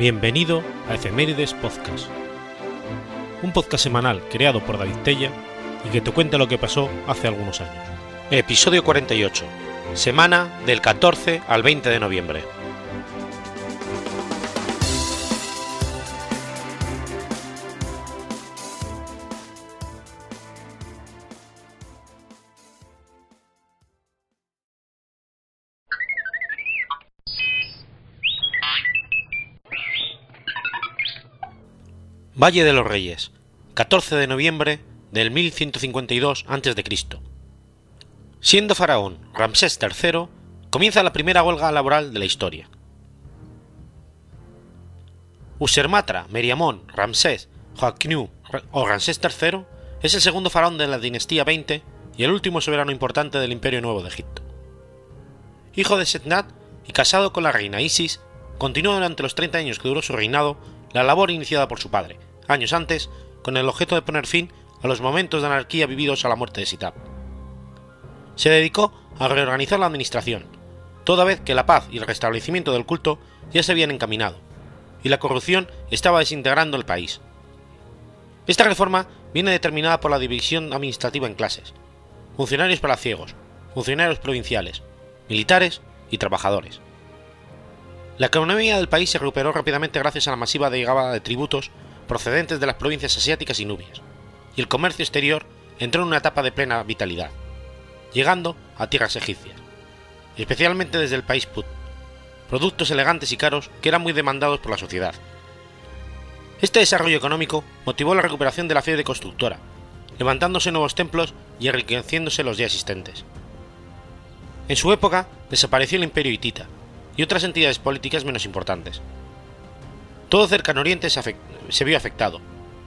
Bienvenido a Efemérides Podcast, un podcast semanal creado por David Tella y que te cuenta lo que pasó hace algunos años. Episodio 48, semana del 14 al 20 de noviembre. Valle de los Reyes, 14 de noviembre del 1152 a.C. Siendo faraón Ramsés III, comienza la primera huelga laboral de la historia. Usermatra Meriamón Ramsés Joachnu o Ramsés III es el segundo faraón de la dinastía 20 y el último soberano importante del Imperio Nuevo de Egipto. Hijo de Setnat y casado con la reina Isis, continuó durante los 30 años que duró su reinado la labor iniciada por su padre, años antes, con el objeto de poner fin a los momentos de anarquía vividos a la muerte de Sitab. Se dedicó a reorganizar la administración, toda vez que la paz y el restablecimiento del culto ya se habían encaminado, y la corrupción estaba desintegrando el país. Esta reforma viene determinada por la división administrativa en clases, funcionarios palaciegos, funcionarios provinciales, militares y trabajadores. La economía del país se recuperó rápidamente gracias a la masiva llegada de tributos procedentes de las provincias asiáticas y nubias, y el comercio exterior entró en una etapa de plena vitalidad, llegando a tierras egipcias, especialmente desde el país Put, productos elegantes y caros que eran muy demandados por la sociedad. Este desarrollo económico motivó la recuperación de la fiebre constructora, levantándose nuevos templos y enriqueciéndose los ya existentes. En su época desapareció el imperio hitita y otras entidades políticas menos importantes. Todo cercano Oriente se, vio afectado,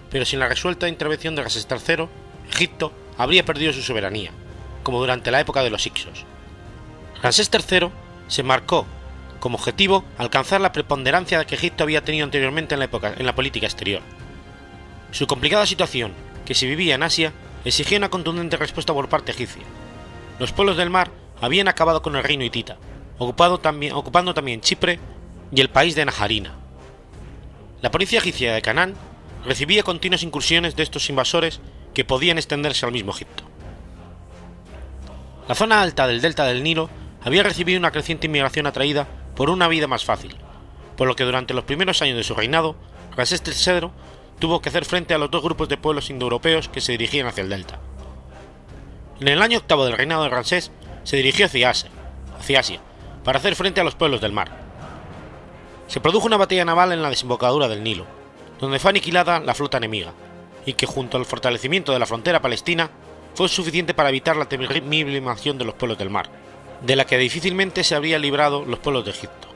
pero sin la resuelta intervención de Ramsés III, Egipto habría perdido su soberanía, como durante la época de los Ixos. Ramsés III se marcó como objetivo alcanzar la preponderancia que Egipto había tenido anteriormente en la, política exterior. Su complicada situación, que se vivía en Asia, exigía una contundente respuesta por parte egipcia. Los pueblos del mar habían acabado con el reino hitita, ocupando también Chipre y el país de Najarina. La policía egipcia de Canaán recibía continuas incursiones de estos invasores que podían extenderse al mismo Egipto. La zona alta del delta del Nilo había recibido una creciente inmigración atraída por una vida más fácil, por lo que durante los primeros años de su reinado, Ramsés III tuvo que hacer frente a los dos grupos de pueblos indoeuropeos que se dirigían hacia el delta. En el año octavo del reinado de Ramsés se dirigió hacia Asia, hacia Asia para hacer frente a los pueblos del mar, se produjo una batalla naval en la desembocadura del Nilo, donde fue aniquilada la flota enemiga, y que junto al fortalecimiento de la frontera palestina fue suficiente para evitar la temible invasión de los pueblos del mar, de la que difícilmente se habrían librado los pueblos de Egipto.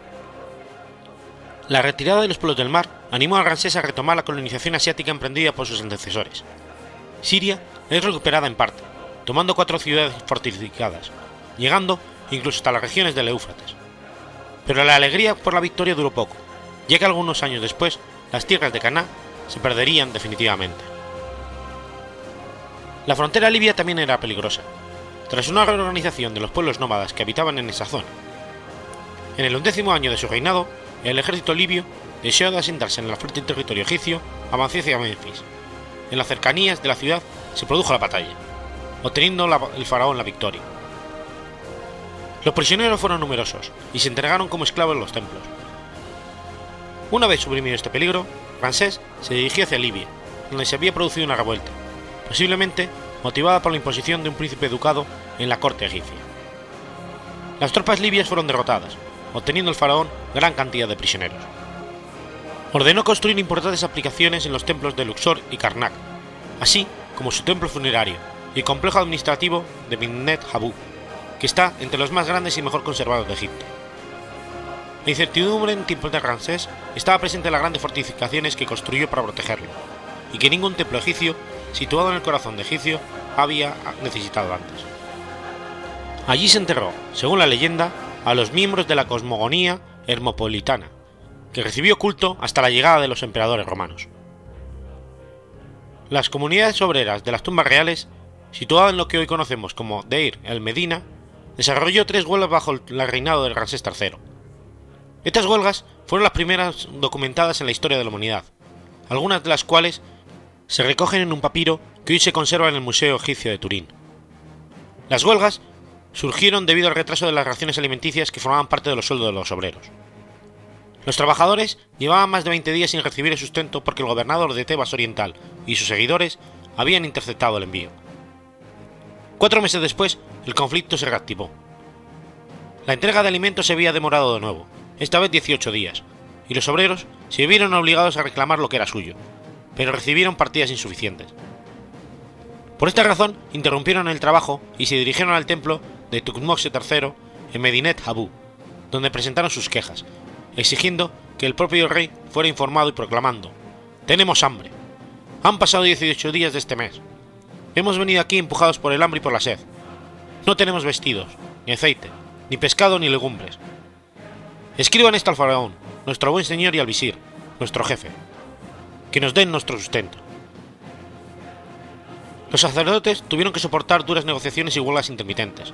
La retirada de los pueblos del mar animó a Ramsés a retomar la colonización asiática emprendida por sus antecesores. Siria es recuperada en parte, tomando cuatro ciudades fortificadas, llegando incluso hasta las regiones del Éufrates, pero la alegría por la victoria duró poco, ya que algunos años después las tierras de Caná se perderían definitivamente. La frontera libia también era peligrosa, tras una reorganización de los pueblos nómadas que habitaban en esa zona. En el undécimo año de su reinado, el ejército libio, deseado asentarse en el fuerte territorio egipcio, avanzó hacia Memphis. En las cercanías de la ciudad se produjo la batalla, obteniendo el faraón la victoria. Los prisioneros fueron numerosos y se entregaron como esclavos en los templos. Una vez suprimido este peligro, Ramsés se dirigió hacia Libia, donde se había producido una revuelta, posiblemente motivada por la imposición de un príncipe educado en la corte egipcia. Las tropas libias fueron derrotadas, obteniendo el faraón gran cantidad de prisioneros. Ordenó construir importantes aplicaciones en los templos de Luxor y Karnak, así como su templo funerario y complejo administrativo de Minnet Habu, que está entre los más grandes y mejor conservados de Egipto. La incertidumbre en tiempos de Ramsés estaba presente en las grandes fortificaciones que construyó para protegerlo, y que ningún templo egipcio, situado en el corazón de Egipcio, había necesitado antes. Allí se enterró, según la leyenda, a los miembros de la cosmogonía hermopolitana, que recibió culto hasta la llegada de los emperadores romanos. Las comunidades obreras de las tumbas reales, situadas en lo que hoy conocemos como Deir el Medina, desarrolló tres huelgas bajo el reinado de Ramsés III. Estas huelgas fueron las primeras documentadas en la historia de la humanidad, algunas de las cuales se recogen en un papiro que hoy se conserva en el Museo Egipcio de Turín. Las huelgas surgieron debido al retraso de las raciones alimenticias que formaban parte de los sueldos de los obreros. Los trabajadores llevaban más de 20 días sin recibir el sustento porque el gobernador de Tebas Oriental y sus seguidores habían interceptado el envío. Cuatro meses después, el conflicto se reactivó. La entrega de alimentos se había demorado de nuevo, esta vez 18 días, y los obreros se vieron obligados a reclamar lo que era suyo, pero recibieron partidas insuficientes. Por esta razón, interrumpieron el trabajo y se dirigieron al templo de Tukmoxe III en Medinet Habu, donde presentaron sus quejas, exigiendo que el propio rey fuera informado y proclamando: Tenemos hambre. Han pasado 18 días de este mes. Hemos venido aquí empujados por el hambre y por la sed. No tenemos vestidos, ni aceite, ni pescado ni legumbres. Escriban esto al faraón, nuestro buen señor y al visir, nuestro jefe. Que nos den nuestro sustento. Los sacerdotes tuvieron que soportar duras negociaciones y huelgas intermitentes,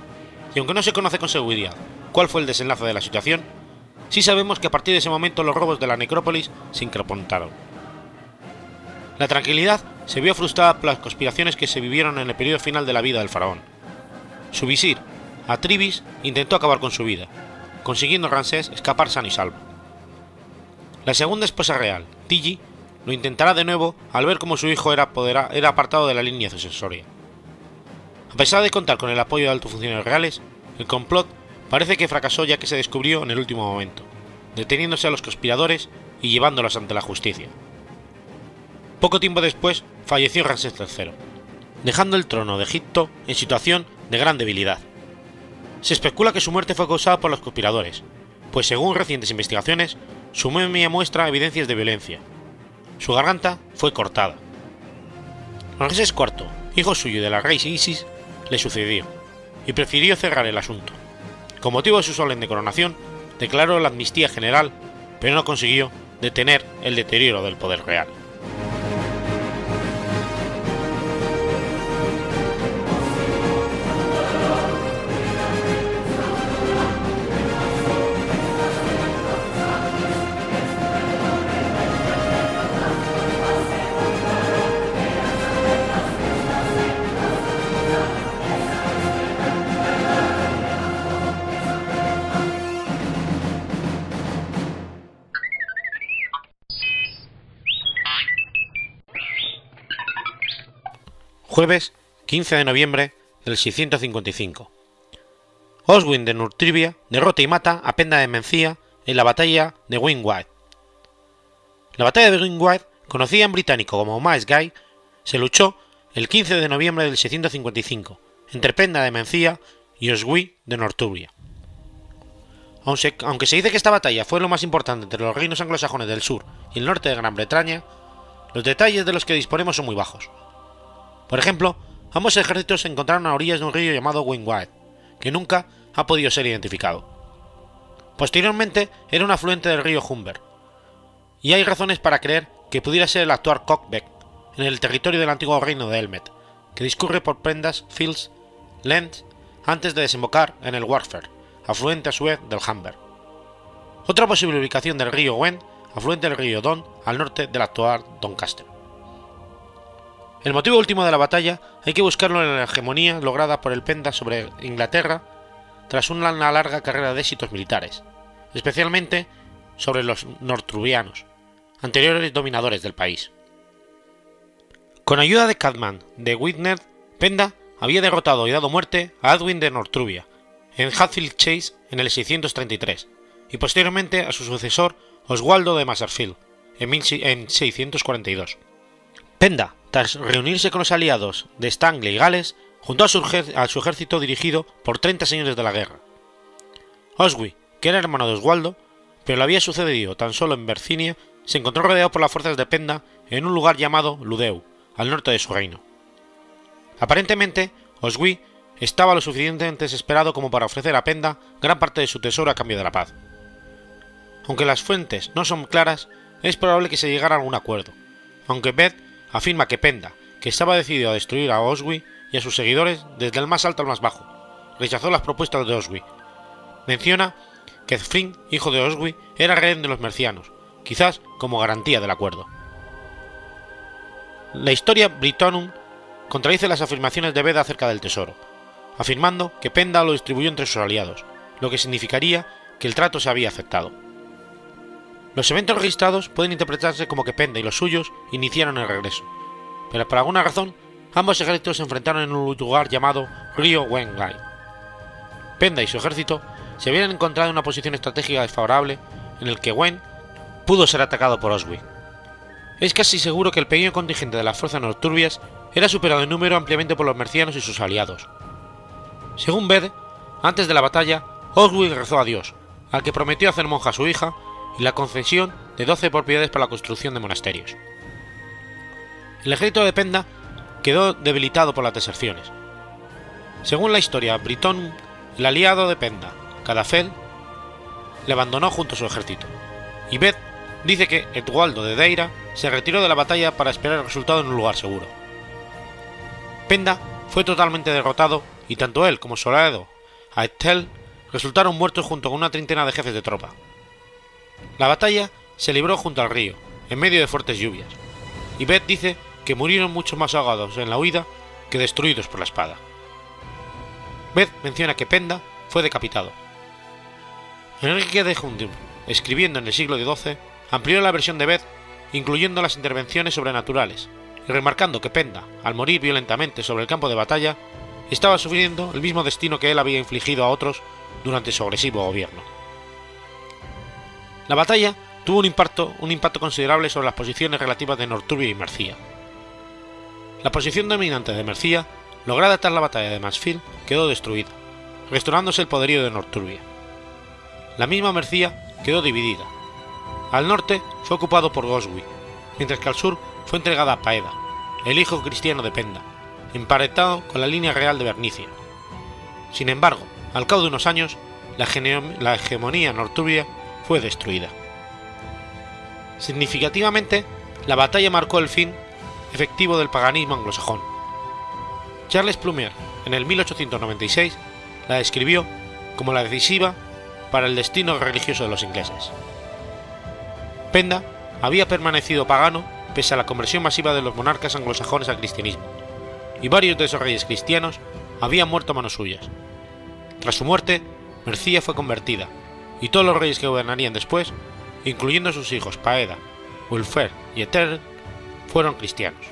y aunque no se conoce con seguridad cuál fue el desenlace de la situación, sí sabemos que a partir de ese momento los robos de la necrópolis se incrementaron. La tranquilidad se vio frustrada por las conspiraciones que se vivieron en el periodo final de la vida del faraón. Su visir, Atribis, intentó acabar con su vida, consiguiendo Ramsés escapar sano y salvo. La segunda esposa real, Tigi, lo intentará de nuevo al ver cómo su hijo era, era apartado de la línea sucesoria. A pesar de contar con el apoyo de altos funcionarios reales, el complot parece que fracasó ya que se descubrió en el último momento, deteniéndose a los conspiradores y llevándolos ante la justicia. Poco tiempo después falleció Ramsés III, dejando el trono de Egipto en situación de gran debilidad. Se especula que su muerte fue causada por los conspiradores, pues según recientes investigaciones, su momia muestra evidencias de violencia, su garganta fue cortada. Ramsés IV, hijo suyo de la reina Isis, le sucedió y prefirió cerrar el asunto. Con motivo de su solemne coronación, declaró la amnistía general, pero no consiguió detener el deterioro del poder real. Jueves 15 de noviembre del 655. Oswin de Nurtrivia derrota y mata a Penda de Mencía en la batalla de Wingwide. La batalla de Wingwide, conocida en británico como Miles Guy, se luchó el 15 de noviembre del 655 entre Penda de Mencía y Oswi de Northumbria. Aunque se dice que esta batalla fue lo más importante entre los reinos anglosajones del sur y el norte de Gran Bretaña, los detalles de los que disponemos son muy bajos. Por ejemplo, ambos ejércitos se encontraron a orillas de un río llamado Wingwide, que nunca ha podido ser identificado. Posteriormente era un afluente del río Humber, y hay razones para creer que pudiera ser el actual Cockbeck, en el territorio del antiguo reino de Elmet, que discurre por prendas, fields, Lens, antes de desembocar en el Warfare, afluente a su vez del Humber. Otra posible ubicación del río Wen, afluente del río Don, al norte del actual Doncaster. El motivo último de la batalla hay que buscarlo en la hegemonía lograda por el Penda sobre Inglaterra tras una larga carrera de éxitos militares, especialmente sobre los nortrubianos, anteriores dominadores del país. Con ayuda de Cadman de Whitner, Penda había derrotado y dado muerte a Edwin de Nortrubia en Hatfield Chase en el 633 y posteriormente a su sucesor Oswaldo de Maserfield en 642. Penda, tras reunirse con los aliados de Stanley y Gales, juntó a su, ejército dirigido por 30 señores de la guerra. Oswy, que era hermano de Oswaldo, pero le había sucedido tan solo en Bercinia, se encontró rodeado por las fuerzas de Penda en un lugar llamado Ludeu, al norte de su reino. Aparentemente, Oswy estaba lo suficientemente desesperado como para ofrecer a Penda gran parte de su tesoro a cambio de la paz. Aunque las fuentes no son claras, es probable que se llegara a algún acuerdo, aunque Beth afirma que Penda, que estaba decidido a destruir a Oswi y a sus seguidores desde el más alto al más bajo, rechazó las propuestas de Oswi. Menciona que Zfring, hijo de Oswi, era rehén de los mercianos, quizás como garantía del acuerdo. La historia Britonum contradice las afirmaciones de Beda acerca del tesoro, afirmando que Penda lo distribuyó entre sus aliados, lo que significaría que el trato se había aceptado. Los eventos registrados pueden interpretarse como que Penda y los suyos iniciaron el regreso, pero por alguna razón ambos ejércitos se enfrentaron en un lugar llamado Río Wengai. Penda y su ejército se habían encontrado en una posición estratégica desfavorable en el que Wen pudo ser atacado por Oswi. Es casi seguro que el pequeño contingente de las fuerzas norturbias era superado en número ampliamente por los mercianos y sus aliados. Según Bede, antes de la batalla, Oswick rezó a Dios, al que prometió hacer monja a su hija y la concesión de 12 propiedades para la construcción de monasterios. El ejército de Penda quedó debilitado por las deserciones. Según la historia Britón, el aliado de Penda, Cadafel, le abandonó junto a su ejército, y Bed dice que Eduardo de Deira se retiró de la batalla para esperar el resultado en un lugar seguro. Penda fue totalmente derrotado y tanto él como su aliado Aetel resultaron muertos junto con una treintena de jefes de tropa. La batalla se libró junto al río, en medio de fuertes lluvias, y Beth dice que murieron muchos más ahogados en la huida que destruidos por la espada. Beth menciona que Penda fue decapitado. Enrique de Jundium, escribiendo en el siglo XII, amplió la versión de Beth incluyendo las intervenciones sobrenaturales, y remarcando que Penda, al morir violentamente sobre el campo de batalla, estaba sufriendo el mismo destino que él había infligido a otros durante su agresivo gobierno. La batalla tuvo un impacto, considerable sobre las posiciones relativas de Norturbia y Mercia. La posición dominante de Mercia, lograda tras la batalla de Mansfield, quedó destruida, restaurándose el poderío de Norturbia. La misma Mercia quedó dividida. Al norte fue ocupado por Goswi, mientras que al sur fue entregada a Paeda, el hijo cristiano de Penda, emparentado con la línea real de Bernicia. Sin embargo, al cabo de unos años, la, la hegemonía norturbia fue destruida. Significativamente, la batalla marcó el fin efectivo del paganismo anglosajón. Charles Plumer, en el 1896, la describió como la decisiva para el destino religioso de los ingleses. Penda había permanecido pagano pese a la conversión masiva de los monarcas anglosajones al cristianismo, y varios de esos reyes cristianos habían muerto a manos suyas. Tras su muerte, Mercia fue convertida, y todos los reyes que gobernarían después, incluyendo sus hijos Paeda, Ulfer y Eter, fueron cristianos.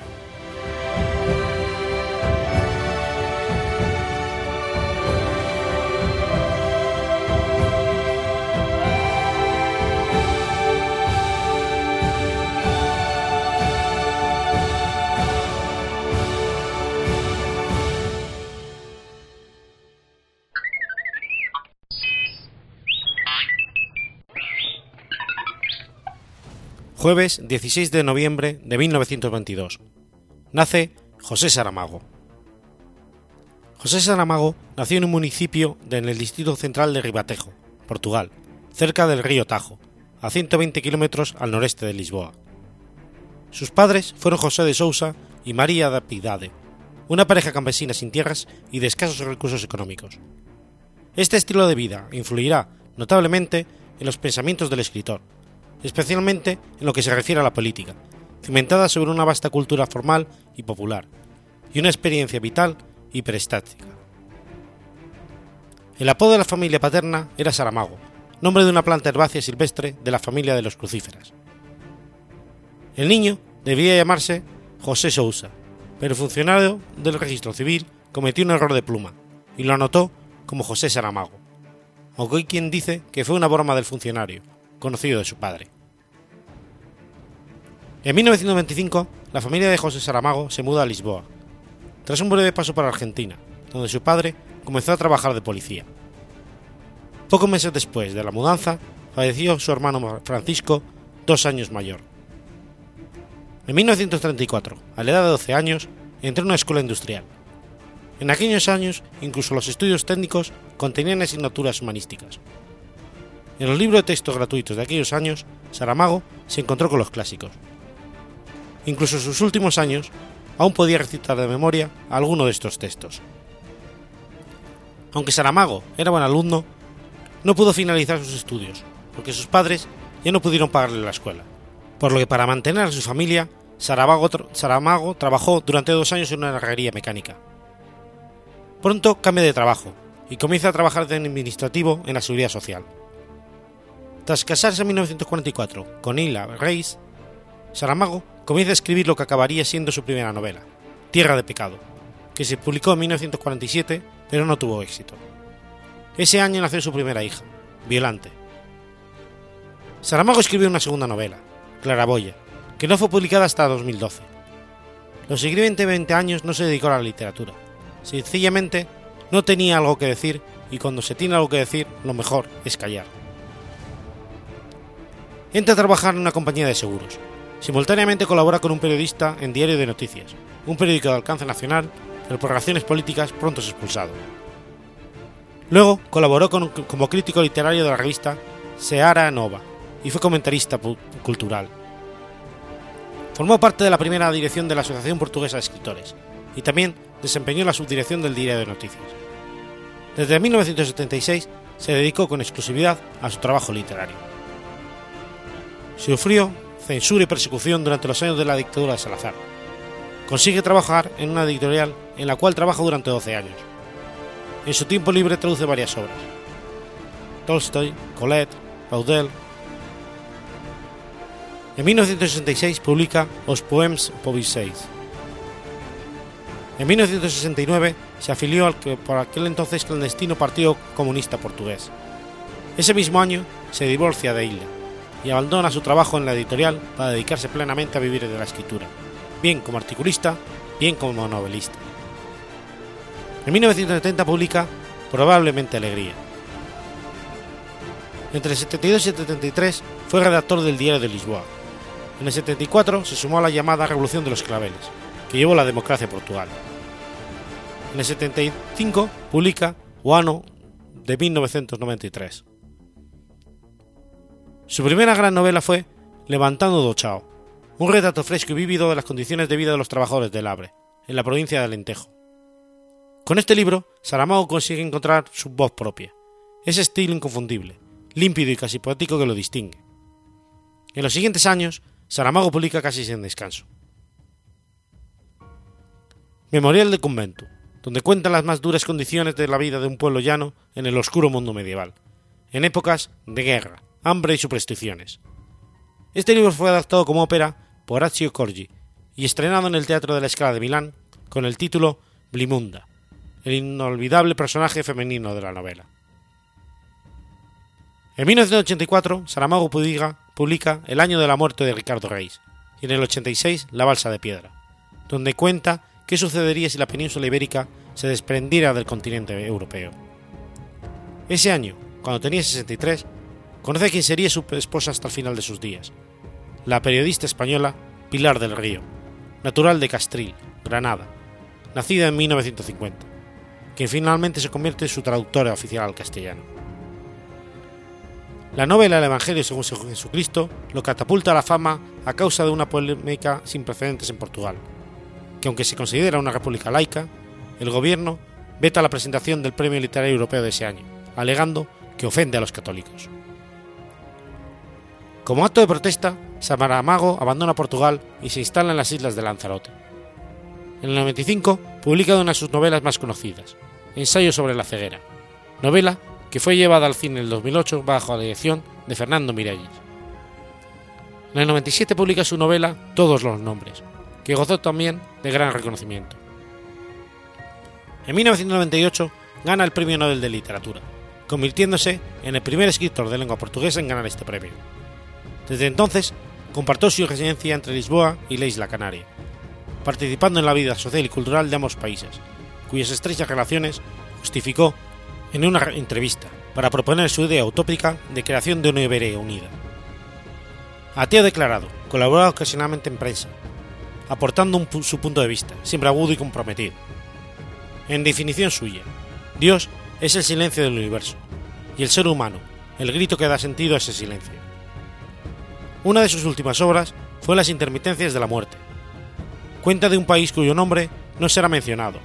Jueves 16 de noviembre de 1922. Nace José Saramago. José Saramago nació en un municipio en el distrito central de Ribatejo, Portugal, cerca del río Tajo, a 120 kilómetros al noreste de Lisboa. Sus padres fueron José de Sousa y María da Pidade, una pareja campesina sin tierras y de escasos recursos económicos. Este estilo de vida influirá notablemente en los pensamientos del escritor, especialmente en lo que se refiere a la política, cimentada sobre una vasta cultura formal y popular, y una experiencia vital y prestática. El apodo de la familia paterna era Saramago, nombre de una planta herbácea silvestre de la familia de los crucíferas. El niño debía llamarse José Sousa, pero el funcionario del registro civil cometió un error de pluma y lo anotó como José Saramago, aunque hay quien dice que fue una broma del funcionario, conocido de su padre. En 1925, la familia de José Saramago se muda a Lisboa, tras un breve paso por Argentina, donde su padre comenzó a trabajar de policía. Pocos meses después de la mudanza, falleció su hermano Francisco, dos años mayor. En 1934, a la edad de 12 años, entró en una escuela industrial. En aquellos años, incluso los estudios técnicos contenían asignaturas humanísticas. En los libros de texto gratuitos de aquellos años, Saramago se encontró con los clásicos. Incluso en sus últimos años, aún podía recitar de memoria alguno de estos textos. Aunque Saramago era buen alumno, no pudo finalizar sus estudios, porque sus padres ya no pudieron pagarle la escuela, por lo que para mantener a su familia, Saramago, trabajó durante dos años en una herrería mecánica. Pronto cambia de trabajo y comienza a trabajar de administrativo en la seguridad social. Tras casarse en 1944 con Ila Reis, Saramago comienza a escribir lo que acabaría siendo su primera novela, Tierra de Pecado, que se publicó en 1947 pero no tuvo éxito. Ese año nació su primera hija, Violante. Saramago escribió una segunda novela, Claraboya, que no fue publicada hasta 2012. Los siguientes 20 años no se dedicó a la literatura. Sencillamente no tenía algo que decir y cuando se tiene algo que decir, lo mejor es callar. Entra a trabajar en una compañía de seguros. Simultáneamente colabora con un periodista en Diario de Noticias, un periódico de alcance nacional, pero por razones políticas pronto es expulsado. Luego colaboró como crítico literario de la revista Seara Nova y fue comentarista cultural. Formó parte de la primera dirección de la Asociación Portuguesa de Escritores y también desempeñó la subdirección del Diario de Noticias. Desde 1976 se dedicó con exclusividad a su trabajo literario. Sufrió censura y persecución durante los años de la dictadura de Salazar. Consigue trabajar en una editorial en la cual trabaja durante 12 años. En su tiempo libre traduce varias obras. Tolstoy, Colette, Baudel. En 1966 publica Os Poems Poviseis. En 1969 se afilió al que por aquel entonces clandestino Partido Comunista Portugués. Ese mismo año se divorcia de Isla y abandona su trabajo en la editorial para dedicarse plenamente a vivir de la escritura, bien como articulista, bien como novelista. En 1970 publica Probablemente Alegría. Entre el 72 y el 73 fue redactor del Diario de Lisboa. En el 74 se sumó a la llamada Revolución de los Claveles, que llevó la democracia a Portugal. En el 75 publica Guano de 1993. Su primera gran novela fue Levantando do Chao, un retrato fresco y vívido de las condiciones de vida de los trabajadores del Abre, en la provincia de Alentejo. Con este libro, Saramago consigue encontrar su voz propia, ese estilo inconfundible, límpido y casi poético que lo distingue. En los siguientes años, Saramago publica casi sin descanso. Memorial de Convento, donde cuenta las más duras condiciones de la vida de un pueblo llano en el oscuro mundo medieval, en épocas de guerra, hambre y supersticiones. Este libro fue adaptado como ópera por Accio Corgi y estrenado en el Teatro de la Escala de Milán con el título Blimunda, el inolvidable personaje femenino de la novela. En 1984, Saramago publica El año de la muerte de Ricardo Reis y en el 86 La balsa de piedra, donde cuenta qué sucedería si la península ibérica se desprendiera del continente europeo. Ese año, cuando tenía 63, conoce a quien sería su esposa hasta el final de sus días, la periodista española Pilar del Río, natural de Castril, Granada, nacida en 1950, quien finalmente se convierte en su traductora oficial al castellano. La novela El Evangelio según Jesucristo lo catapulta a la fama a causa de una polémica sin precedentes en Portugal, que aunque se considera una república laica, el gobierno veta la presentación del Premio Literario Europeo de ese año, alegando que ofende a los católicos. Como acto de protesta, Saramago abandona Portugal y se instala en las islas de Lanzarote. En el 95 publica una de sus novelas más conocidas, Ensayo sobre la ceguera, novela que fue llevada al cine en el 2008 bajo la dirección de Fernando Miralles. En el 97 publica su novela Todos los nombres, que gozó también de gran reconocimiento. En 1998 gana el Premio Nobel de Literatura, convirtiéndose en el primer escritor de lengua portuguesa en ganar este premio. Desde entonces, compartió su residencia entre Lisboa y la isla Canaria, participando en la vida social y cultural de ambos países, cuyas estrechas relaciones justificó en una entrevista para proponer su idea utópica de creación de una Iberia unida. Ateo declarado, colaboró ocasionalmente en prensa, aportando su punto de vista, siempre agudo y comprometido. En definición suya, Dios es el silencio del universo, y el ser humano, el grito que da sentido a ese silencio. Una de sus últimas obras fue Las intermitencias de la muerte. Cuenta de un país cuyo nombre no será mencionado,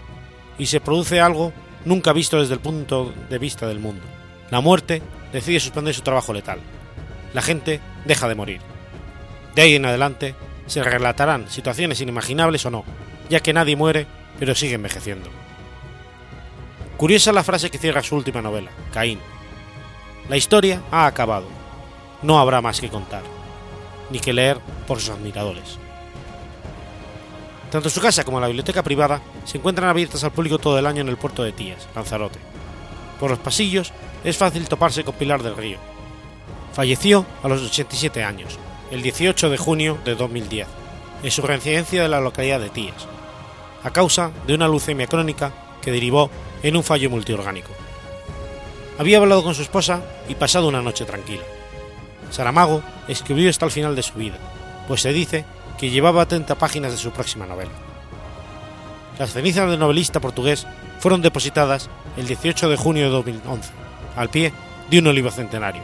y se produce algo nunca visto desde el punto de vista del mundo, la muerte decide suspender su trabajo letal. La gente deja de morir. De ahí en adelante se relatarán situaciones inimaginables o no, ya que nadie muere, pero sigue envejeciendo. Curiosa la frase que cierra su última novela, Caín. La historia ha acabado. No habrá más que contar, ni que leer por sus admiradores. Tanto su casa como la biblioteca privada se encuentran abiertas al público todo el año en el puerto de Tías, Lanzarote. Por los pasillos es fácil toparse con Pilar del Río. Falleció a los 87 años, el 18 de junio de 2010, en su residencia de la localidad de Tías, a causa de una leucemia crónica que derivó en un fallo multiorgánico. Había hablado con su esposa y pasado una noche tranquila. Saramago escribió hasta el final de su vida, pues se dice que llevaba 30 páginas de su próxima novela. Las cenizas del novelista portugués fueron depositadas el 18 de junio de 2011, al pie de un olivo centenario,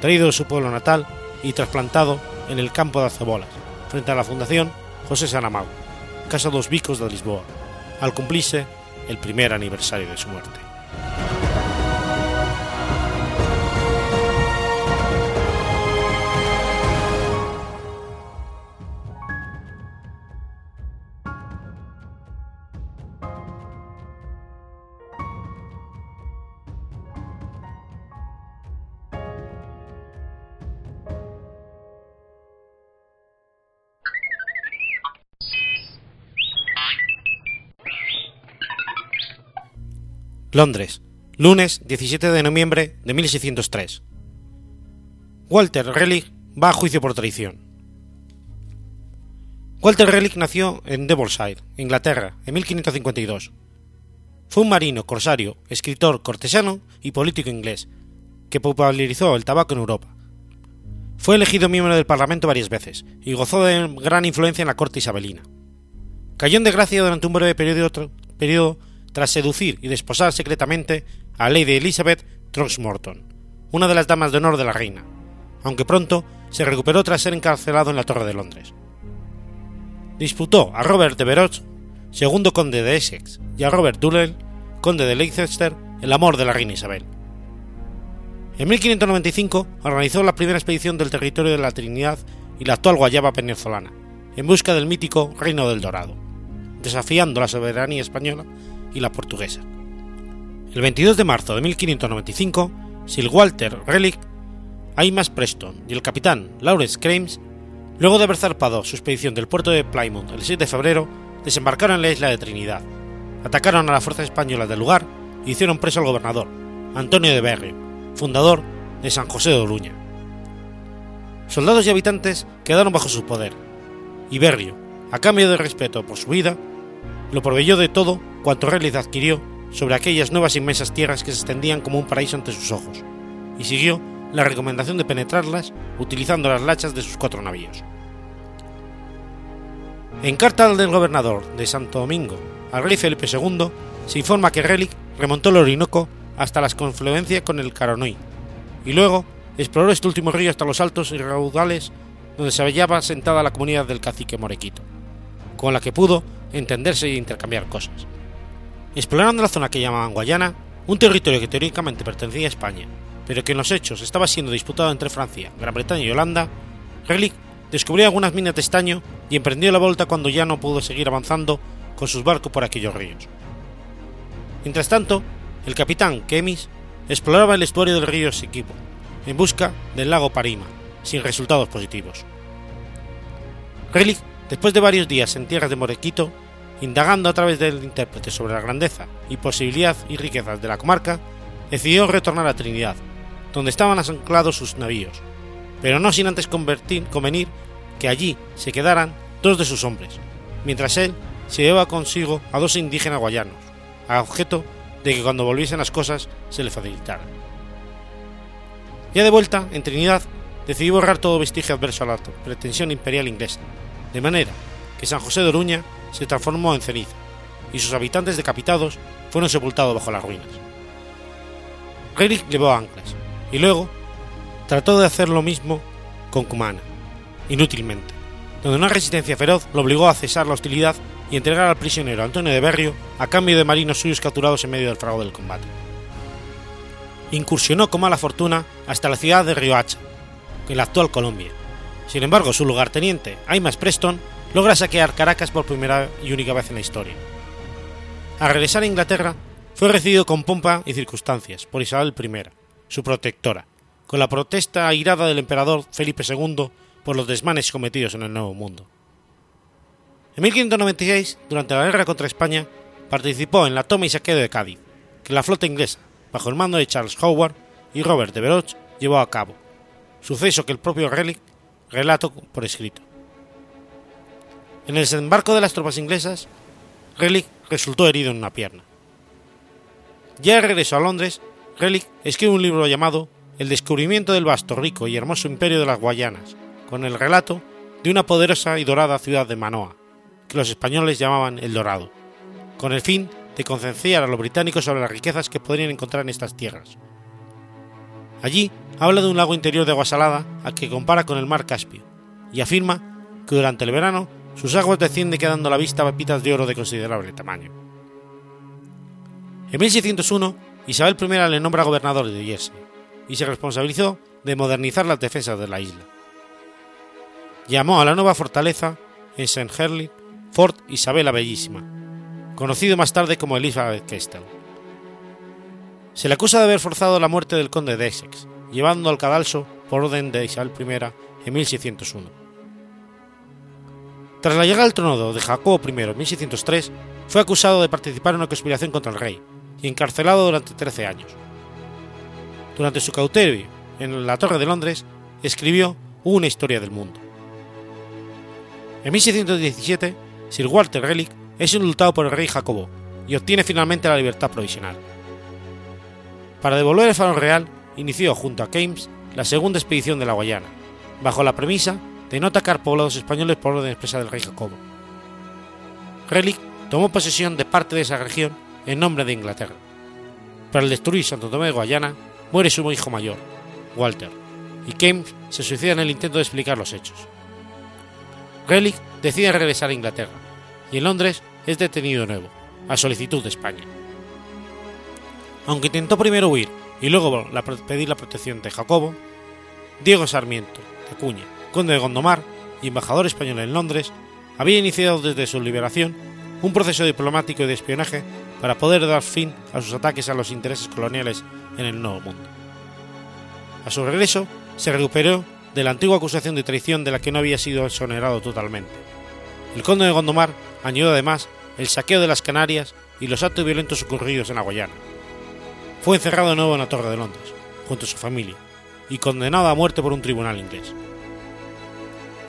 traído de su pueblo natal y trasplantado en el campo de Acebolas, frente a la Fundación José Saramago, Casa dos Vicos de Lisboa, al cumplirse el primer aniversario de su muerte. Londres, lunes 17 de noviembre de 1603. Walter Relic va a juicio por traición. Walter Relic nació en Devonshire, Inglaterra, en 1552. Fue un marino, corsario, escritor, cortesano y político inglés, que popularizó el tabaco en Europa. Fue elegido miembro del Parlamento varias veces y gozó de gran influencia en la corte isabelina. Cayó en desgracia durante un breve periodo, periodo tras seducir y desposar secretamente a Lady Elizabeth Throckmorton, una de las damas de honor de la reina, aunque pronto se recuperó tras ser encarcelado en la Torre de Londres. Disputó a Robert de Veroch, segundo conde de Essex, y a Robert Dudley, conde de Leicester, el amor de la reina Isabel. En 1595 organizó la primera expedición del territorio de la Trinidad y la actual Guayaba venezolana, en busca del mítico Reino del Dorado, desafiando la soberanía española y la portuguesa. El 22 de marzo de 1595, Sir Walter Relic, Aymas Preston y el capitán Lawrence Crames, luego de haber zarpado su expedición del puerto de Plymouth el 6 de febrero, desembarcaron en la isla de Trinidad, atacaron a las fuerzas españolas del lugar y hicieron preso al gobernador, Antonio de Berrio, fundador de San José de Oruña. Soldados y habitantes quedaron bajo su poder, y Berrio, a cambio de respeto por su vida, lo proveyó de todo cuanto Relic adquirió sobre aquellas nuevas inmensas tierras que se extendían como un paraíso ante sus ojos, y siguió la recomendación de penetrarlas utilizando las lachas de sus cuatro navíos. En carta del gobernador de Santo Domingo al rey Felipe II se informa que Relic remontó el Orinoco hasta las confluencias con el Caronoy, y luego exploró este último río hasta los altos y raudales donde se hallaba sentada la comunidad del cacique Morequito, con la que pudo entenderse y intercambiar cosas. Explorando la zona que llamaban Guayana, un territorio que teóricamente pertenecía a España, pero que en los hechos estaba siendo disputado entre Francia, Gran Bretaña y Holanda, Relic descubrió algunas minas de estaño y emprendió la vuelta cuando ya no pudo seguir avanzando con sus barcos por aquellos ríos. Mientras tanto, el capitán Kemis exploraba el estuario del río Siquipo, en busca del lago Parima, sin resultados positivos. Relic, después de varios días en tierras de Morequito, indagando a través del intérprete sobre la grandeza y posibilidad y riquezas de la comarca, decidió retornar a Trinidad, donde estaban anclados sus navíos, pero no sin antes convenir que allí se quedaran dos de sus hombres, mientras él se llevaba consigo a dos indígenas guayanos, a objeto de que cuando volviesen las cosas se le facilitaran. Ya de vuelta en Trinidad, decidió borrar todo vestigio adverso a la pretensión imperial inglesa, de manera que San José de Oruña se transformó en ceniza, y sus habitantes decapitados fueron sepultados bajo las ruinas. Relic llevó anclas, y luego trató de hacer lo mismo con Cumana, inútilmente, donde una resistencia feroz lo obligó a cesar la hostilidad y entregar al prisionero Antonio de Berrio a cambio de marinos suyos capturados en medio del fragor del combate. incursionó con mala fortuna hasta la ciudad de Riohacha, en la actual Colombia. Sin embargo, su lugarteniente, Aymas Preston, logra saquear Caracas por primera y única vez en la historia. Al regresar a Inglaterra, fue recibido con pompa y circunstancias por Isabel I, su protectora, con la protesta airada del emperador Felipe II por los desmanes cometidos en el Nuevo Mundo. En 1596, durante la guerra contra España, participó en la toma y saqueo de Cádiz, que la flota inglesa, bajo el mando de Charles Howard y Robert de Veroch, llevó a cabo, suceso que el propio Relic relató por escrito. En el desembarco de las tropas inglesas, Relic resultó herido en una pierna. Ya de regreso a Londres, Relic escribe un libro llamado El descubrimiento del vasto, rico y hermoso imperio de las Guayanas, con el relato de una poderosa y dorada ciudad de Manoa, que los españoles llamaban El Dorado, con el fin de concienciar a los británicos sobre las riquezas que podrían encontrar en estas tierras. Allí habla de un lago interior de agua salada al que compara con el mar Caspio, y afirma que durante el verano sus aguas descienden quedando a la vista pepitas de oro de considerable tamaño. En 1601, Isabel I le nombra gobernador de Jersey y se responsabilizó de modernizar las defensas de la isla. Llamó a la nueva fortaleza en St. Herling Fort Isabella Bellísima, conocido más tarde como Elizabeth Castle. Se le acusa de haber forzado la muerte del conde de Essex, llevando al cadalso por orden de Isabel I en 1601. Tras la llegada al trono de Jacobo I en 1603, fue acusado de participar en una conspiración contra el rey y encarcelado durante 13 años. Durante su cautiverio en la Torre de Londres, escribió Una historia del mundo. En 1617, Sir Walter Relic es indultado por el rey Jacobo y obtiene finalmente la libertad provisional. Para devolver el farol real, inició junto a Keynes la segunda expedición de la Guayana, bajo la premisa de no atacar poblados españoles por orden expresa del rey Jacobo. Relic tomó posesión de parte de esa región en nombre de Inglaterra. Para al destruir Santo Tomé de Guayana, muere su hijo mayor, Walter, y Keynes se suicida en el intento de explicar los hechos. Relic decide regresar a Inglaterra, y en Londres es detenido de nuevo, a solicitud de España. Aunque intentó primero huir y luego pedir la protección de Jacobo, Diego Sarmiento de Acuña, conde de Gondomar y embajador español en Londres, había iniciado desde su liberación un proceso diplomático y de espionaje para poder dar fin a sus ataques a los intereses coloniales en el Nuevo Mundo. A su regreso, se recuperó de la antigua acusación de traición de la que no había sido exonerado totalmente. El conde de Gondomar añadió además el saqueo de las Canarias y los actos violentos ocurridos en la Guayana. Fue encerrado de nuevo en la Torre de Londres, junto a su familia, y condenado a muerte por un tribunal inglés.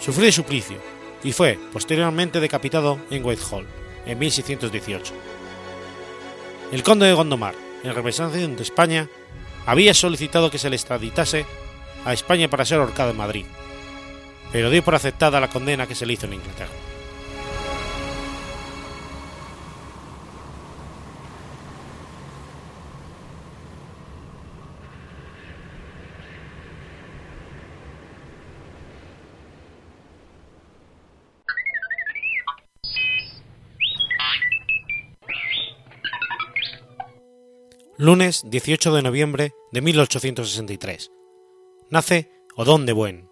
Sufrió de suplicio y fue posteriormente decapitado en Whitehall en 1618. El conde de Gondomar, en representación de España, había solicitado que se le extraditase a España para ser ahorcado en Madrid, pero dio por aceptada la condena que se le hizo en Inglaterra. Lunes 18 de noviembre de 1863 nace Odón de Buen.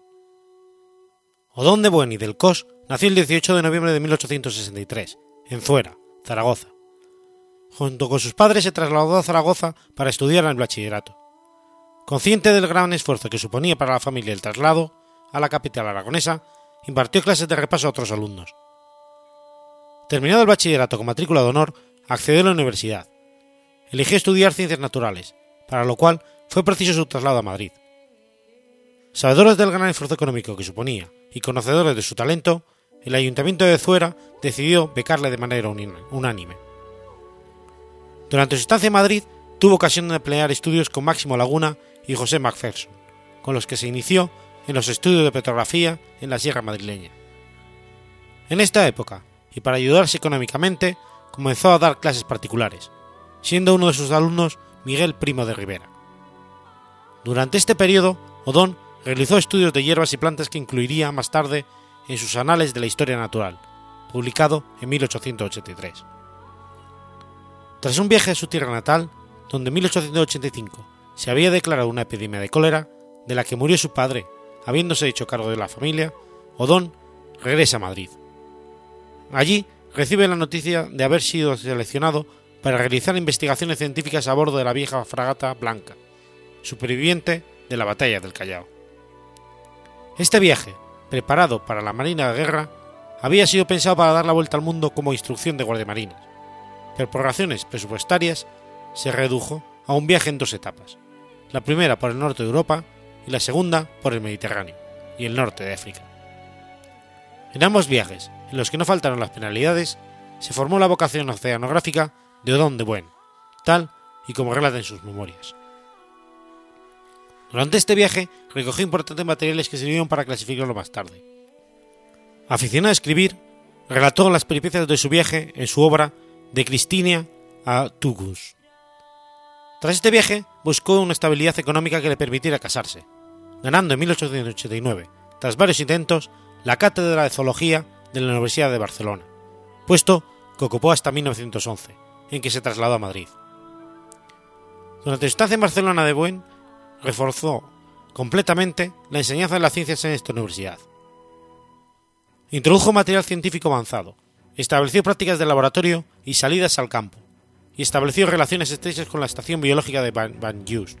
Odón de Buen y del Cos nació el 18 de noviembre de 1863, en Zuera, Zaragoza. Junto con sus padres se trasladó a Zaragoza para estudiar en el bachillerato. Consciente del gran esfuerzo que suponía para la familia el traslado a la capital aragonesa, impartió clases de repaso a otros alumnos. Terminado el bachillerato con matrícula de honor, accedió a la universidad. Eligió estudiar ciencias naturales, para lo cual fue preciso su traslado a Madrid. Sabedores del gran esfuerzo económico que suponía y conocedores de su talento, el ayuntamiento de Zuera decidió becarle de manera unánime. Durante su estancia en Madrid, tuvo ocasión de emplear estudios con Máximo Laguna y José Macpherson, con los que se inició en los estudios de petrografía en la Sierra Madrileña. En esta época, y para ayudarse económicamente, comenzó a dar clases particulares, siendo uno de sus alumnos Miguel Primo de Rivera. Durante este periodo, Odón realizó estudios de hierbas y plantas que incluiría más tarde en sus Anales de la Historia Natural, publicado en 1883. Tras un viaje a su tierra natal, donde en 1885 se había declarado una epidemia de cólera de la que murió su padre, habiéndose hecho cargo de la familia, Odón regresa a Madrid. Allí recibe la noticia de haber sido seleccionado para realizar investigaciones científicas a bordo de la vieja fragata Blanca, superviviente de la batalla del Callao. Este viaje, preparado para la Marina de Guerra, había sido pensado para dar la vuelta al mundo como instrucción de guardiamarinas, pero por razones presupuestarias se redujo a un viaje en dos etapas, la primera por el norte de Europa y la segunda por el Mediterráneo y el norte de África. En ambos viajes, en los que no faltaron las penalidades, se formó la vocación oceanográfica de Odón de Buen, tal y como relata en sus memorias. Durante este viaje recogió importantes materiales que sirvieron para clasificarlo más tarde. Aficionado a escribir, relató las peripecias de su viaje en su obra De Cristinia a Tugus. Tras este viaje, buscó una estabilidad económica que le permitiera casarse, ganando en 1889, tras varios intentos, la cátedra de zoología de la Universidad de Barcelona, puesto que ocupó hasta 1911, en que se trasladó a Madrid. Durante su estancia en Barcelona de Buen, reforzó completamente la enseñanza de las ciencias en esta universidad. Introdujo material científico avanzado, estableció prácticas de laboratorio y salidas al campo, y estableció relaciones estrechas con la estación biológica de Van Just.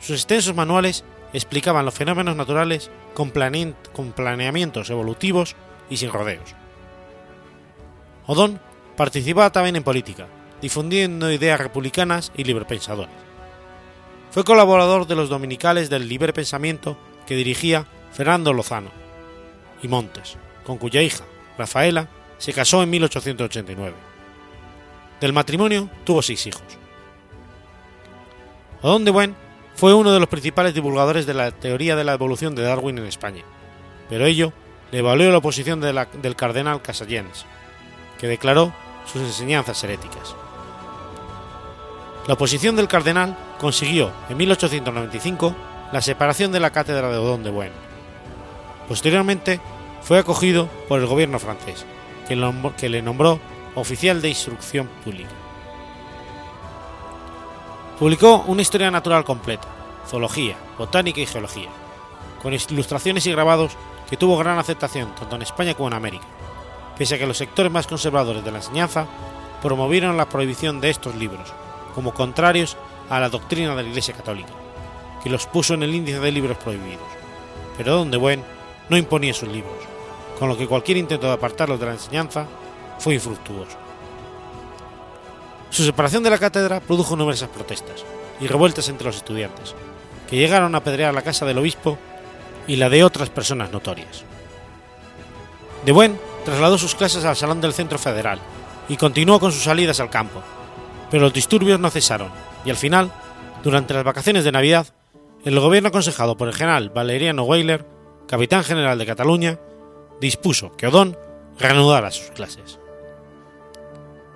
Sus extensos manuales explicaban los fenómenos naturales con, planeamientos evolutivos y sin rodeos. Odón participaba también en política, difundiendo ideas republicanas y librepensadoras. Fue colaborador de los dominicales del Libre Pensamiento que dirigía Fernando Lozano y Montes, con cuya hija, Rafaela, se casó en 1889. Del matrimonio tuvo seis hijos. Odón de Buen fue uno de los principales divulgadores de la teoría de la evolución de Darwin en España, pero ello le valió la oposición de del cardenal Casallens, que declaró sus enseñanzas heréticas. La oposición del cardenal consiguió en 1895 la separación de la cátedra de Odón de Buen. Posteriormente fue acogido por el gobierno francés, que le nombró oficial de instrucción pública. Publicó una historia natural completa, zoología, botánica y geología, con ilustraciones y grabados que tuvo gran aceptación tanto en España como en América, pese a que los sectores más conservadores de la enseñanza promovieron la prohibición de estos libros, como contrarios a la doctrina de la Iglesia Católica, que los puso en el índice de libros prohibidos, pero donde Buen no imponía sus libros, con lo que cualquier intento de apartarlos de la enseñanza fue infructuoso. Su separación de la cátedra produjo numerosas protestas y revueltas entre los estudiantes, que llegaron a apedrear la casa del obispo y la de otras personas notorias. De Buen trasladó sus clases al Salón del Centro Federal y continuó con sus salidas al campo, pero los disturbios no cesaron y al final, durante las vacaciones de Navidad, el gobierno aconsejado por el general Valeriano Weiler, capitán general de Cataluña, dispuso que Odón reanudara sus clases.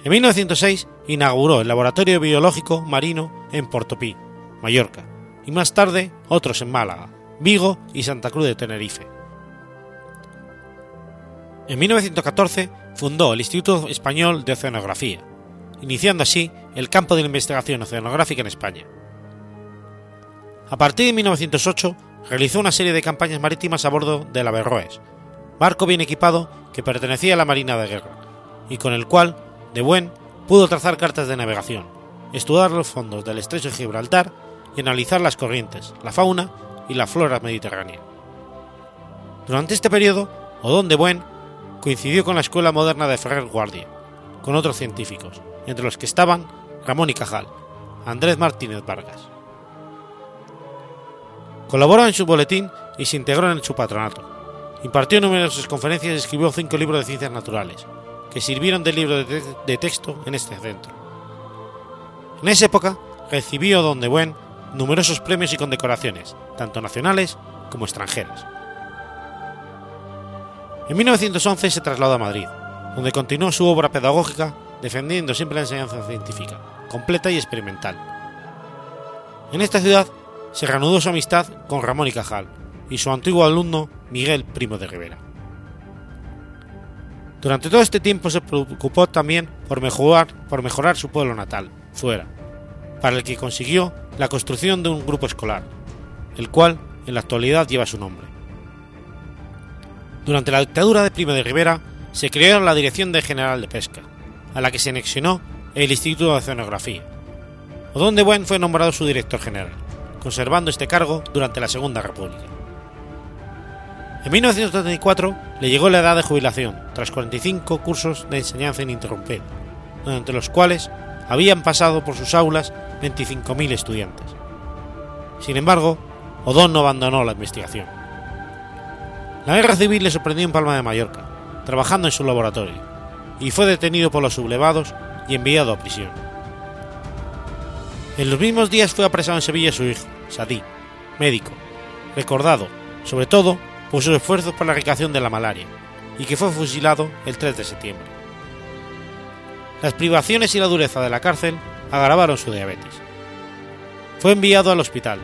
En 1906 inauguró el Laboratorio Biológico Marino en Portopí, Mallorca, y más tarde otros en Málaga, Vigo y Santa Cruz de Tenerife. En 1914 fundó el Instituto Español de Oceanografía, iniciando así el campo de la investigación oceanográfica en España. A partir de 1908 realizó una serie de campañas marítimas a bordo del Averroes, barco bien equipado que pertenecía a la Marina de Guerra, y con el cual, de buen, pudo trazar cartas de navegación, estudiar los fondos del estrecho de Gibraltar y analizar las corrientes, la fauna y la flora mediterránea. Durante este periodo, Odón de Buen coincidió con la Escuela Moderna de Ferrer Guardia, con otros científicos, entre los que estaban Ramón y Cajal, Andrés Martínez Vargas. Colaboró en su boletín y se integró en su patronato. Impartió numerosas conferencias y escribió cinco libros de ciencias naturales, que sirvieron de libro de, texto en este centro. En esa época recibió Don de Buen numerosos premios y condecoraciones, tanto nacionales como extranjeras. En 1911 se trasladó a Madrid, donde continuó su obra pedagógica defendiendo siempre la enseñanza científica, completa y experimental. En esta ciudad se reanudó su amistad con Ramón y Cajal y su antiguo alumno Miguel Primo de Rivera. Durante todo este tiempo se preocupó también por mejorar, por mejorar su pueblo natal, Zuera, para el que consiguió la construcción de un grupo escolar, el cual en la actualidad lleva su nombre. Durante la dictadura de Primo de Rivera se creó la Dirección de General de Pesca, a la que se anexionó el Instituto de Oceanografía. Odón de Buen fue nombrado su director general, conservando este cargo durante la Segunda República. En 1934 le llegó la edad de jubilación, tras 45 cursos de enseñanza ininterrumpida, durante los cuales habían pasado por sus aulas 25.000 estudiantes. Sin embargo, Odón no abandonó la investigación. La guerra civil le sorprendió en Palma de Mallorca, trabajando en su laboratorio, y fue detenido por los sublevados y enviado a prisión. En los mismos días fue apresado en Sevilla su hijo, Sadí, médico, recordado, sobre todo, por sus esfuerzos por la erradicación de la malaria, y que fue fusilado el 3 de septiembre. Las privaciones y la dureza de la cárcel agravaron su diabetes. Fue enviado al hospital,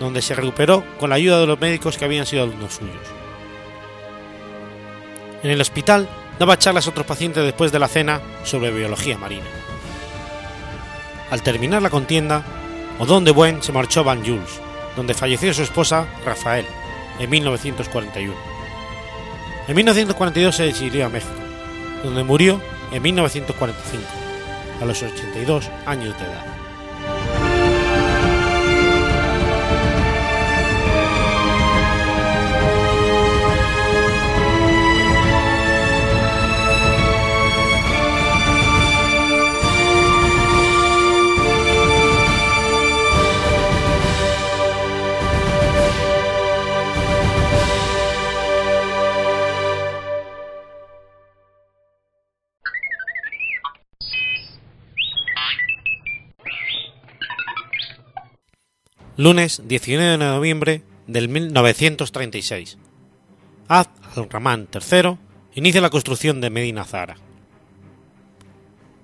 donde se recuperó con la ayuda de los médicos que habían sido alumnos suyos. En el hospital daba charlas a otros pacientes después de la cena sobre biología marina. Al terminar la contienda, Odón de Buen se marchó a Van Jules, donde falleció su esposa Rafael en 1941. En 1942 se exilió a México, donde murió en 1945, a los 82 años de edad. Lunes 19 de noviembre del 1936. Abd al-Rahman III inicia la construcción de Medina Zahara.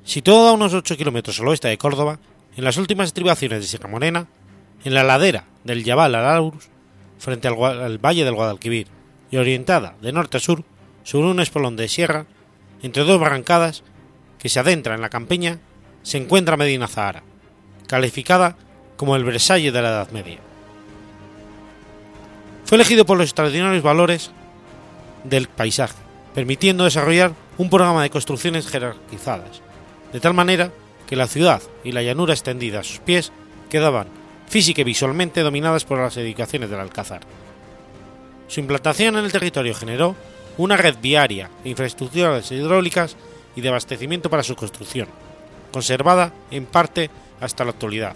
Situado a unos 8 kilómetros al oeste de Córdoba, en las últimas estribaciones de Sierra Morena, en la ladera del Yabal al-Aurus, frente al, al, valle del Guadalquivir, y orientada de norte a sur sobre un espolón de sierra, entre dos barrancadas que se adentra en la campiña, se encuentra Medina Zahara, calificada como el Versalles de la Edad Media. Fue elegido por los extraordinarios valores del paisaje, permitiendo desarrollar un programa de construcciones jerarquizadas, de tal manera que la ciudad y la llanura extendida a sus pies quedaban física y visualmente dominadas por las edificaciones del Alcázar. Su implantación en el territorio generó una red viaria infraestructuras hidráulicas y de abastecimiento para su construcción, conservada en parte hasta la actualidad,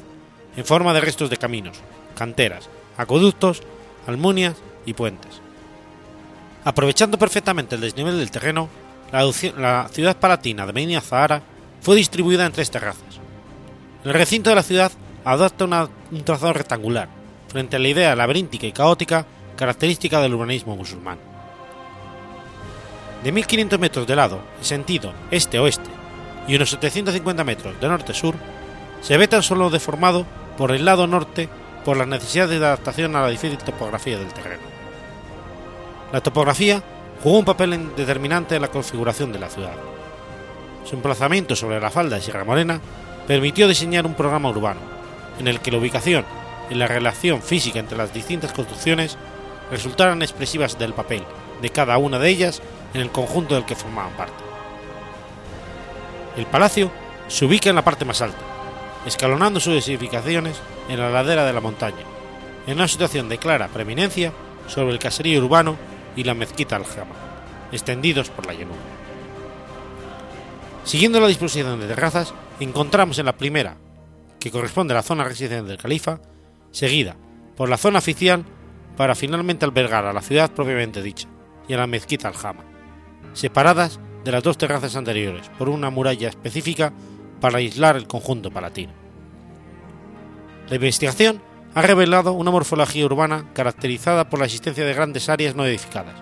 en forma de restos de caminos, canteras, acueductos, almunias y puentes. Aprovechando perfectamente el desnivel del terreno, la, ciudad palatina de Medina Zahara fue distribuida en tres terrazas. El recinto de la ciudad adopta un trazado rectangular, frente a la idea laberíntica y caótica característica del urbanismo musulmán. De 1500 metros de lado, en sentido este-oeste, y unos 750 metros de norte-sur, se ve tan solo deformado por el lado norte por las necesidades de adaptación a la difícil topografía del terreno. La topografía jugó un papel determinante en la configuración de la ciudad. Su emplazamiento sobre la falda de Sierra Morena permitió diseñar un programa urbano, en el que la ubicación y la relación física entre las distintas construcciones resultaran expresivas del papel de cada una de ellas en el conjunto del que formaban parte. El palacio se ubica en la parte más alta, escalonando sus edificaciones en la ladera de la montaña, en una situación de clara preeminencia sobre el caserío urbano y la mezquita al-Jama, extendidos por la llanura. Siguiendo la disposición de terrazas, encontramos en la primera, que corresponde a la zona residencial del califa, seguida por la zona oficial para finalmente albergar a la ciudad propiamente dicha y a la mezquita al-Jama, separadas de las dos terrazas anteriores por una muralla específica para aislar el conjunto palatino. La investigación ha revelado una morfología urbana caracterizada por la existencia de grandes áreas no edificadas,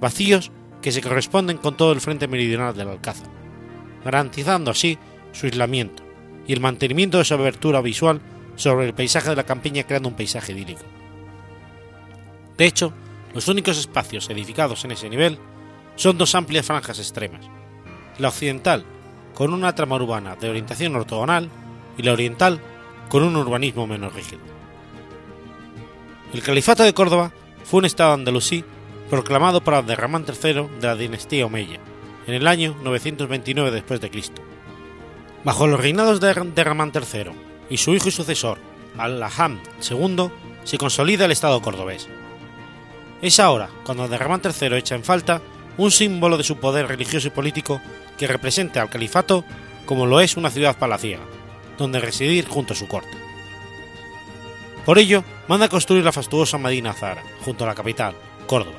vacíos que se corresponden con todo el frente meridional del Alcázar, garantizando así su aislamiento y el mantenimiento de su abertura visual sobre el paisaje de la campiña creando un paisaje idílico. De hecho, los únicos espacios edificados en ese nivel son dos amplias franjas extremas, la occidental con una trama urbana de orientación ortogonal y la oriental con un urbanismo menos rígido. El califato de Córdoba fue un estado andalusí proclamado por Abderramán III de la dinastía Omeya en el año 929 después de Cristo. Bajo los reinados de Abderramán III y su hijo y sucesor, Al-Laham II, se consolida el estado cordobés. Es ahora cuando Abderramán III echa en falta un símbolo de su poder religioso y político que represente al califato como lo es una ciudad palaciega, donde residir junto a su corte. Por ello, manda construir la fastuosa Medina Zahara, junto a la capital, Córdoba.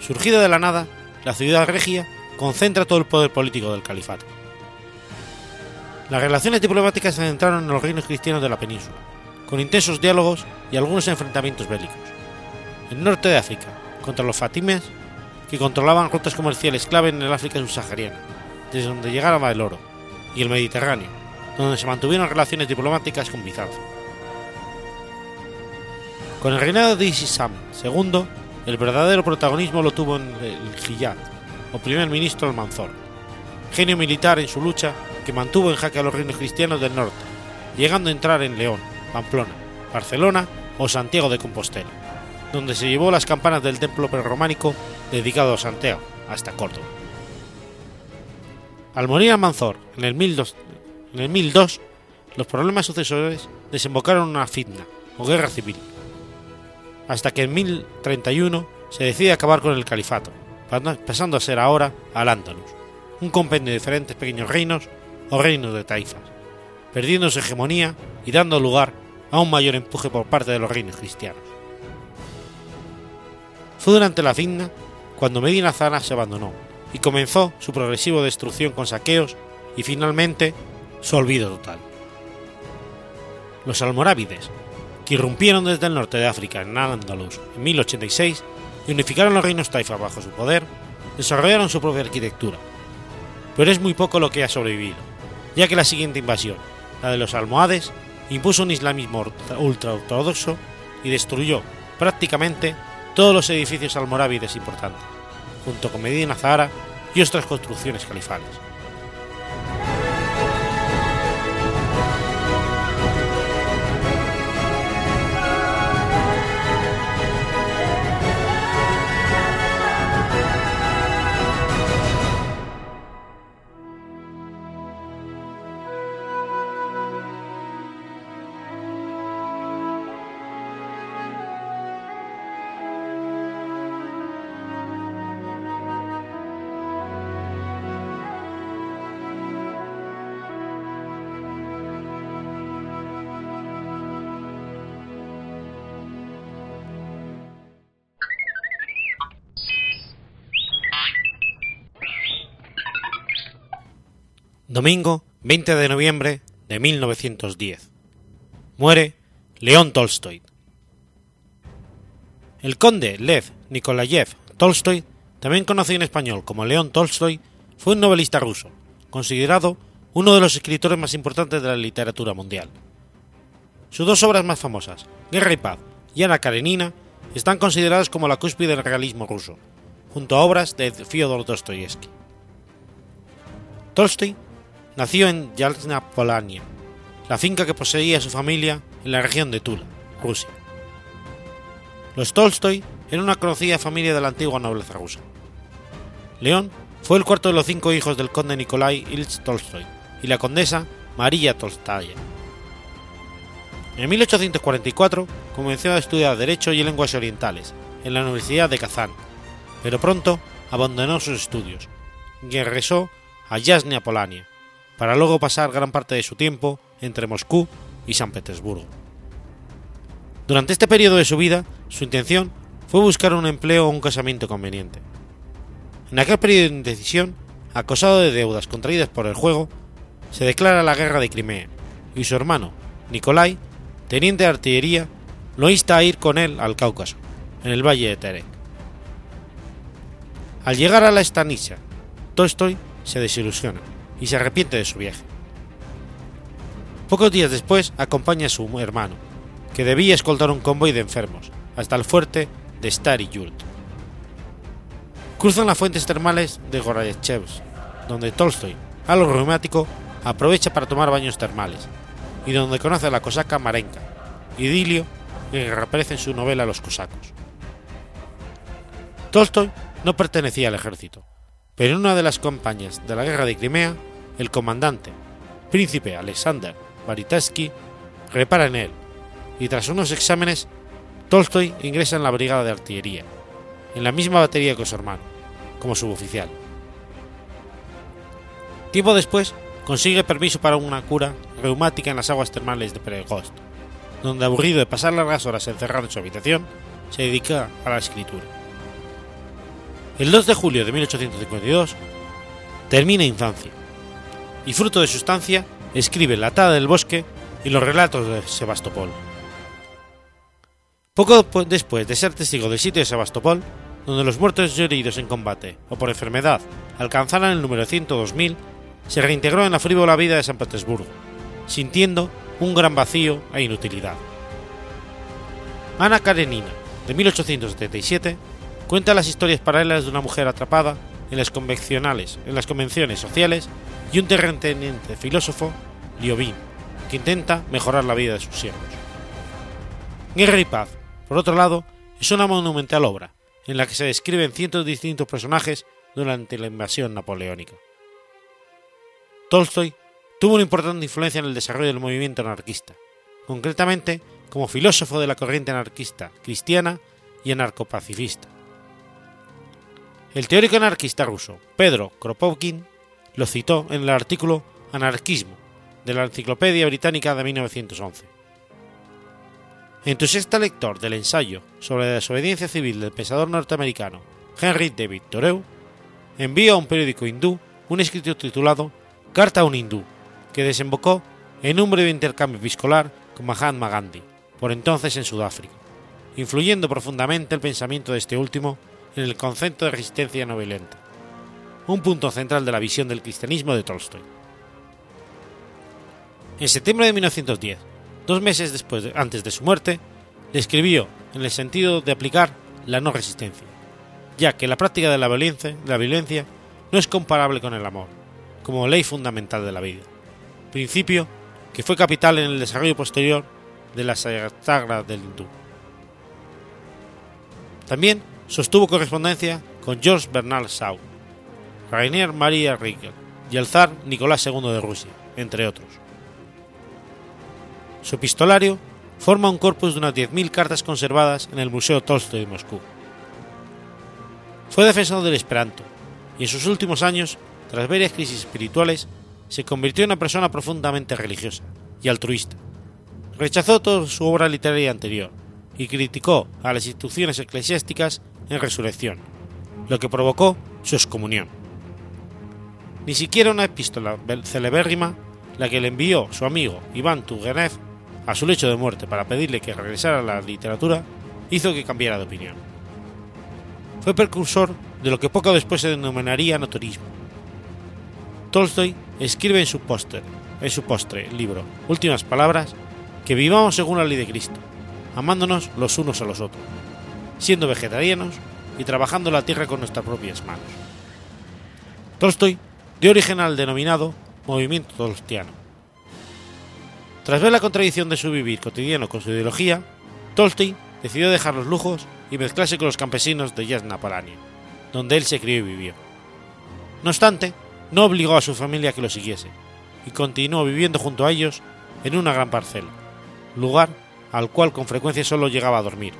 Surgida de la nada, la ciudad regia concentra todo el poder político del califato. Las relaciones diplomáticas se centraron en los reinos cristianos de la península, con intensos diálogos y algunos enfrentamientos bélicos. El norte de África, contra los fatimes, que controlaban rutas comerciales clave en el África subsahariana, desde donde llegaba el oro, y el Mediterráneo, donde se mantuvieron relaciones diplomáticas con Bizancio. Con el reinado de Isisam II, el verdadero protagonismo lo tuvo en el Hiyad, o primer ministro Almanzor, genio militar en su lucha que mantuvo en jaque a los reinos cristianos del norte, llegando a entrar en León, Pamplona, Barcelona o Santiago de Compostela, donde se llevó las campanas del templo prerrománico dedicado a Santiago hasta Córdoba. Al morir Almanzor en el 1002, en el 1002 los problemas sucesores desembocaron en una fitna o guerra civil, hasta que en 1031 se decide acabar con el califato, pasando a ser ahora al-Ándalus, un compendio de diferentes pequeños reinos o reinos de taifas, perdiendo su hegemonía y dando lugar a un mayor empuje por parte de los reinos cristianos. Fue durante la fitna cuando Medina Zana se abandonó y comenzó su progresiva destrucción con saqueos y finalmente su olvido total. Los almorávides, que irrumpieron desde el norte de África en Al-Ándalus en 1086 y unificaron los reinos taifas bajo su poder, desarrollaron su propia arquitectura. Pero es muy poco lo que ha sobrevivido, ya que la siguiente invasión, la de los almohades, impuso un islamismo ultraortodoxo y destruyó prácticamente todos los edificios almorávides importantes, junto con Medina Zahara y otras construcciones califales. Domingo 20 de noviembre de 1910. Muere León Tolstoy. El conde Lev Nikolayev Tolstoy, también conocido en español como León Tolstoy, fue un novelista ruso, considerado uno de los escritores más importantes de la literatura mundial. Sus dos obras más famosas, Guerra y Paz y Ana Karenina, están consideradas como la cúspide del realismo ruso, junto a obras de Fyodor Dostoyevsky. Tolstoy nació en Yalna Polania, la finca que poseía su familia en la región de Tula, Rusia. Los Tolstoy eran una conocida familia de la antigua nobleza rusa. León fue el cuarto de los cinco hijos del conde Nikolai Ilyich Tolstoy y la condesa María Tolstaya. En 1844 comenzó a estudiar Derecho y Lenguas Orientales en la Universidad de Kazán, pero pronto abandonó sus estudios y regresó a Yasnia Polania, para luego pasar gran parte de su tiempo entre Moscú y San Petersburgo. Durante este periodo de su vida, su intención fue buscar un empleo o un casamiento conveniente. En aquel periodo de indecisión, acosado de deudas contraídas por el juego, se declara la guerra de Crimea y su hermano, Nikolai, teniente de artillería, lo insta a ir con él al Cáucaso, en el valle de Terek. Al llegar a la Estanisha, Tolstoy se desilusiona y se arrepiente de su viaje. Pocos días después acompaña a su hermano, que debía escoltar un convoy de enfermos, hasta el fuerte de Stary Yurt. Cruzan las fuentes termales de Gorachevsk, donde Tolstoy, algo reumático, aprovecha para tomar baños termales, y donde conoce a la cosaca Marenka, idilio que reaparece en su novela Los cosacos. Tolstoy no pertenecía al ejército, pero en una de las campañas de la guerra de Crimea, el comandante, príncipe Alexander Baritatsky, repara en él, y tras unos exámenes, Tolstoy ingresa en la brigada de artillería, en la misma batería que su hermano, como suboficial. Tiempo después, consigue permiso para una cura reumática en las aguas termales de Pregost, donde aburrido de pasar largas horas encerrado en su habitación, se dedica a la escritura. El 2 de julio de 1852 termina infancia, y fruto de su estancia escribe La Atada del Bosque y los relatos de Sebastopol. Poco después de ser testigo del sitio de Sebastopol, donde los muertos y heridos en combate o por enfermedad alcanzaran el número 102.000, se reintegró en la frívola vida de San Petersburgo, sintiendo un gran vacío e inutilidad. Ana Karenina, de 1877, cuenta las historias paralelas de una mujer atrapada en las convencionales, en las convenciones sociales y un terrateniente filósofo, Liobin, que intenta mejorar la vida de sus siervos. Guerra y Paz, por otro lado, es una monumental obra, en la que se describen cientos de distintos personajes durante la invasión napoleónica. Tolstoy tuvo una importante influencia en el desarrollo del movimiento anarquista, concretamente como filósofo de la corriente anarquista cristiana y anarcopacifista. El teórico anarquista ruso Pedro Kropotkin lo citó en el artículo Anarquismo de la Enciclopedia Británica de 1911. Entusiasta lector del ensayo sobre la desobediencia civil del pensador norteamericano Henry David Thoreau, envió a un periódico hindú un escrito titulado Carta a un hindú, que desembocó en un breve intercambio episcolar con Mahatma Gandhi, por entonces en Sudáfrica, influyendo profundamente el pensamiento de este último en el concepto de resistencia no violenta, un punto central de la visión del cristianismo de Tolstoy. En septiembre de 1910, dos meses después antes de su muerte, le escribió en el sentido de aplicar la no resistencia, ya que la práctica de la violencia, de la violencia no es comparable con el amor, como ley fundamental de la vida, principio que fue capital en el desarrollo posterior de la sagra del hindú. También sostuvo correspondencia con George Bernard Shaw, Rainier Maria Riegel y el zar Nicolás II de Rusia, entre otros. Su epistolario forma un corpus de unas 10.000 cartas conservadas en el Museo Tolstoy de Moscú. Fue defensor del Esperanto y en sus últimos años, tras varias crisis espirituales, se convirtió en una persona profundamente religiosa y altruista. Rechazó toda su obra literaria anterior y criticó a las instituciones eclesiásticas en resurrección, lo que provocó su excomunión. Ni siquiera una epístola celebérrima, la que le envió su amigo Iván Turgenev a su lecho de muerte para pedirle que regresara a la literatura, hizo que cambiara de opinión. Fue precursor de lo que poco después se denominaría notorismo. Tolstoy escribe en su póster, en su postre libro Últimas Palabras, que vivamos según la ley de Cristo, amándonos los unos a los otros, siendo vegetarianos y trabajando la tierra con nuestras propias manos. Tolstoy dio origen al denominado movimiento tolstiano. Tras ver la contradicción de su vivir cotidiano con su ideología, Tolstoy decidió dejar los lujos y mezclarse con los campesinos de Yasna Polania, donde él se crió y vivió. No obstante, no obligó a su familia a que lo siguiese, y continuó viviendo junto a ellos en una gran parcela, lugar al cual con frecuencia solo llegaba a dormir,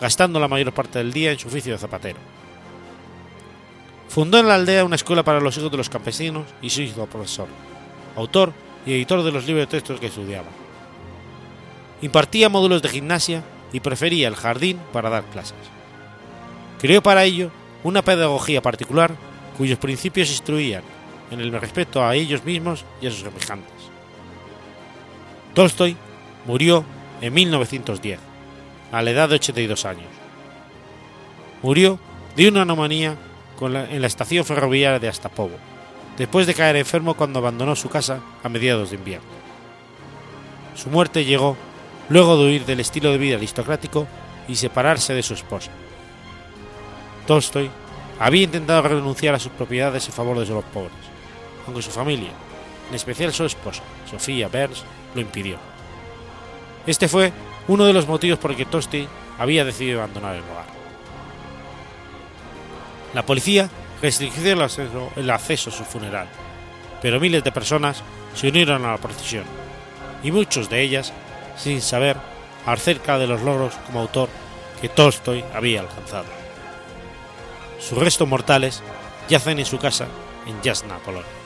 gastando la mayor parte del día en su oficio de zapatero. Fundó en la aldea una escuela para los hijos de los campesinos y se hizo profesor, autor y editor de los libros de textos que estudiaba. Impartía módulos de gimnasia y prefería el jardín para dar clases. Creó para ello una pedagogía particular cuyos principios instruían en el respeto a ellos mismos y a sus semejantes. Tolstoy murió en 1910, a la edad de 82 años. Murió de una en la estación ferroviaria de Astapovo, después de caer enfermo cuando abandonó su casa a mediados de invierno. Su muerte llegó luego de huir del estilo de vida aristocrático y separarse de su esposa. Tolstoy había intentado renunciar a sus propiedades en favor de los pobres, aunque su familia, en especial su esposa, Sofía Burns, lo impidió. Este fue uno de los motivos por el que Tosti había decidido abandonar el lugar. La policía restringió el acceso, a su funeral, pero miles de personas se unieron a la procesión, y muchos de ellas sin saber acerca de los logros como autor que Tolstoy había alcanzado. Sus restos mortales yacen en su casa en Jasna, Polonia.